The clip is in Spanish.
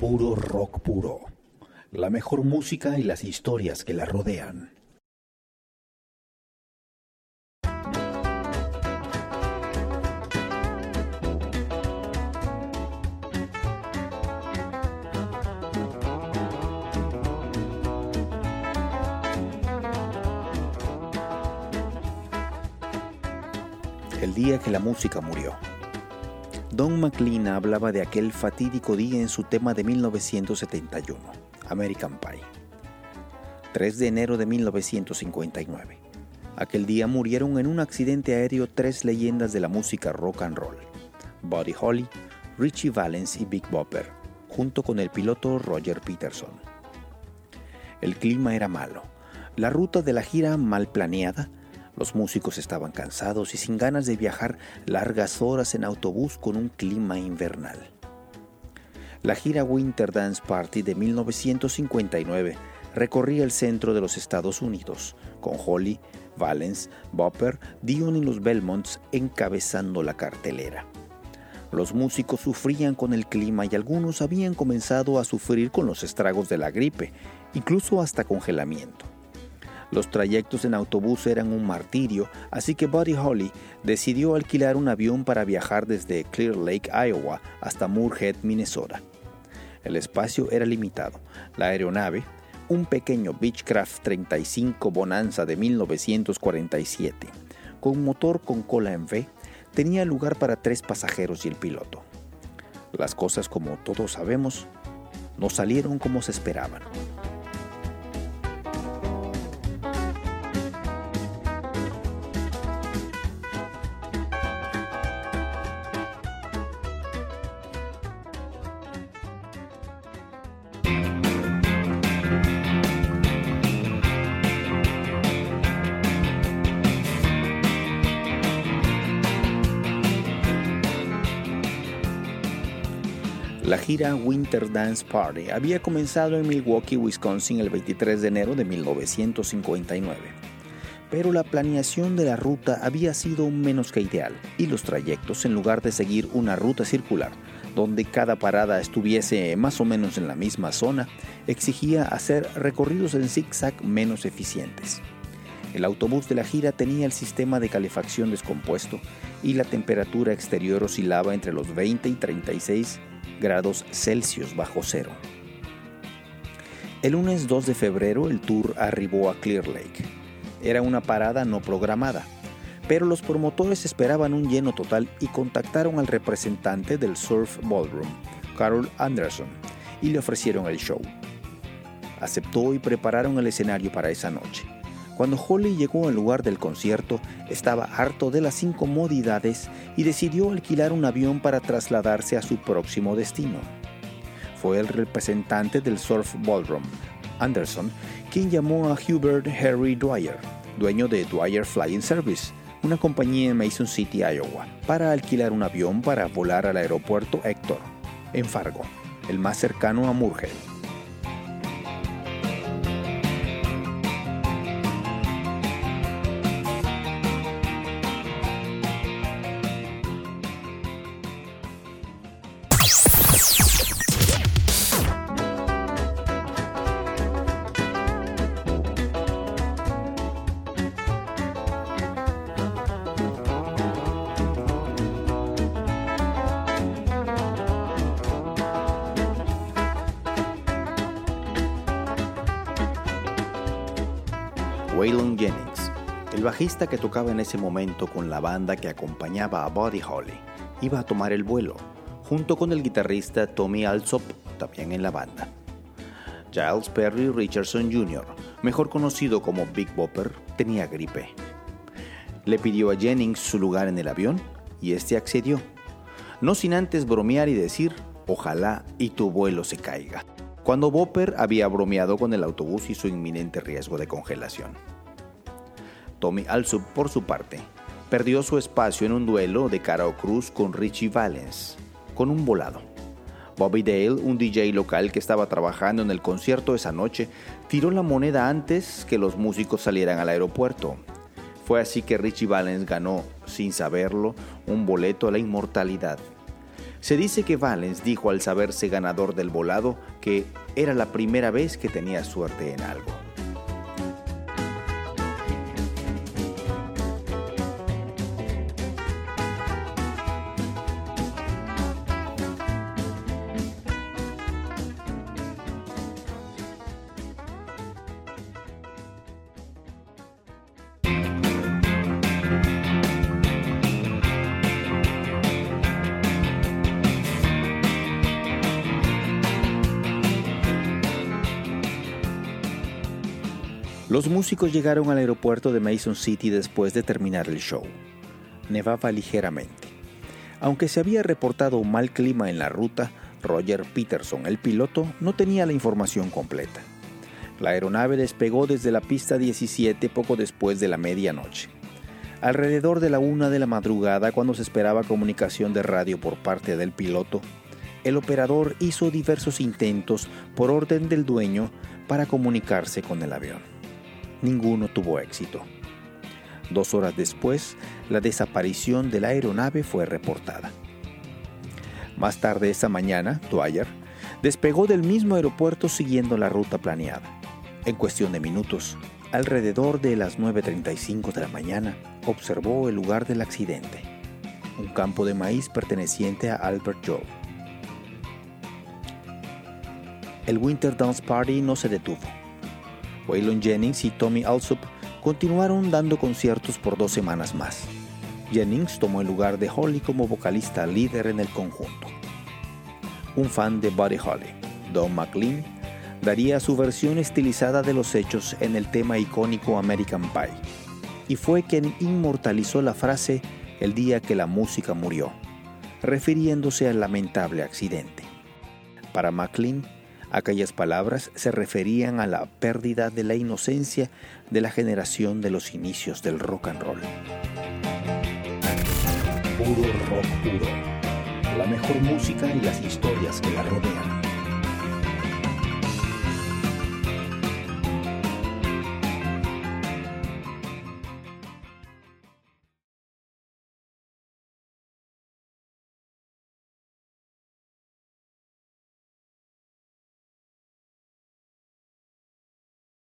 puro rock puro, la mejor música y las historias que la rodean. El día que la música murió. Don McLean hablaba de aquel fatídico día en su tema de 1971, American Pie. 3 de enero de 1959. Aquel día murieron en un accidente aéreo tres leyendas de la música rock and roll, Buddy Holly, Richie Valens y Big Bopper, junto con el piloto Roger Peterson. El clima era malo, la ruta de la gira mal planeada, los músicos estaban cansados y sin ganas de viajar largas horas en autobús con un clima invernal. La gira Winter Dance Party de 1959 recorría el centro de los Estados Unidos, con Holly, Valens, Bopper, Dion y los Belmonts encabezando la cartelera. Los músicos sufrían con el clima y algunos habían comenzado a sufrir con los estragos de la gripe, incluso hasta congelamiento. Los trayectos en autobús eran un martirio, así que Buddy Holly decidió alquilar un avión para viajar desde Clear Lake, Iowa, hasta Moorhead, Minnesota. El espacio era limitado. La aeronave, un pequeño Beechcraft 35 Bonanza de 1947, con motor con cola en V, tenía lugar para tres pasajeros y el piloto. Las cosas, como todos sabemos, no salieron como se esperaban. La gira Winter Dance Party había comenzado en Milwaukee, Wisconsin el 23 de enero de 1959. Pero la planeación de la ruta había sido menos que ideal y los trayectos, en lugar de seguir una ruta circular, donde cada parada estuviese más o menos en la misma zona, exigía hacer recorridos en zigzag menos eficientes. El autobús de la gira tenía el sistema de calefacción descompuesto y la temperatura exterior oscilaba entre los 20 y 36 grados Celsius bajo cero. El lunes 2 de febrero el tour arribó a Clear Lake. Era una parada no programada, pero los promotores esperaban un lleno total y contactaron al representante del Surf Ballroom, Carol Anderson, y le ofrecieron el show. Aceptó y prepararon el escenario para esa noche. Cuando Holly llegó al lugar del concierto, estaba harto de las incomodidades y decidió alquilar un avión para trasladarse a su próximo destino. Fue el representante del Surf Ballroom, Anderson, quien llamó a Hubert Harry Dwyer, dueño de Dwyer Flying Service, una compañía en Mason City, Iowa, para alquilar un avión para volar al aeropuerto Héctor, en Fargo, el más cercano a Murhead. Waylon Jennings, el bajista que tocaba en ese momento con la banda que acompañaba a Buddy Holly, iba a tomar el vuelo, junto con el guitarrista Tommy Alsop, también en la banda. Giles Perry Richardson Jr., mejor conocido como Big Bopper, tenía gripe. Le pidió a Jennings su lugar en el avión y este accedió, no sin antes bromear y decir, ojalá y tu vuelo se caiga cuando Bopper había bromeado con el autobús y su inminente riesgo de congelación. Tommy Alsup, por su parte, perdió su espacio en un duelo de cara o cruz con Richie Valens, con un volado. Bobby Dale, un DJ local que estaba trabajando en el concierto esa noche, tiró la moneda antes que los músicos salieran al aeropuerto. Fue así que Richie Valens ganó, sin saberlo, un boleto a la inmortalidad Se dice que Valens dijo al saberse ganador del volado que era la primera vez que tenía suerte en algo. Los músicos llegaron al aeropuerto de Mason City después de terminar el show. Nevaba ligeramente. Aunque se había reportado un mal clima en la ruta, Roger Peterson, el piloto, no tenía la información completa. La aeronave despegó desde la pista 17 poco después de la medianoche. Alrededor de la una de la madrugada, cuando se esperaba comunicación de radio por parte del piloto, el operador hizo diversos intentos por orden del dueño para comunicarse con el avión ninguno tuvo éxito. Dos horas después, la desaparición de la aeronave fue reportada. Más tarde esa mañana, Dwyer despegó del mismo aeropuerto siguiendo la ruta planeada. En cuestión de minutos, alrededor de las 9.35 de la mañana, observó el lugar del accidente, un campo de maíz perteneciente a Albert Joe. El Winter Dance Party no se detuvo Waylon Jennings y Tommy Alsop continuaron dando conciertos por dos semanas más. Jennings tomó el lugar de Holly como vocalista líder en el conjunto. Un fan de Buddy Holly, Don McLean, daría su versión estilizada de los hechos en el tema icónico American Pie, y fue quien inmortalizó la frase el día que la música murió, refiriéndose al lamentable accidente. Para McLean, Aquellas palabras se referían a la pérdida de la inocencia de la generación de los inicios del rock and roll. Puro rock puro. La mejor música y las historias que la rodean.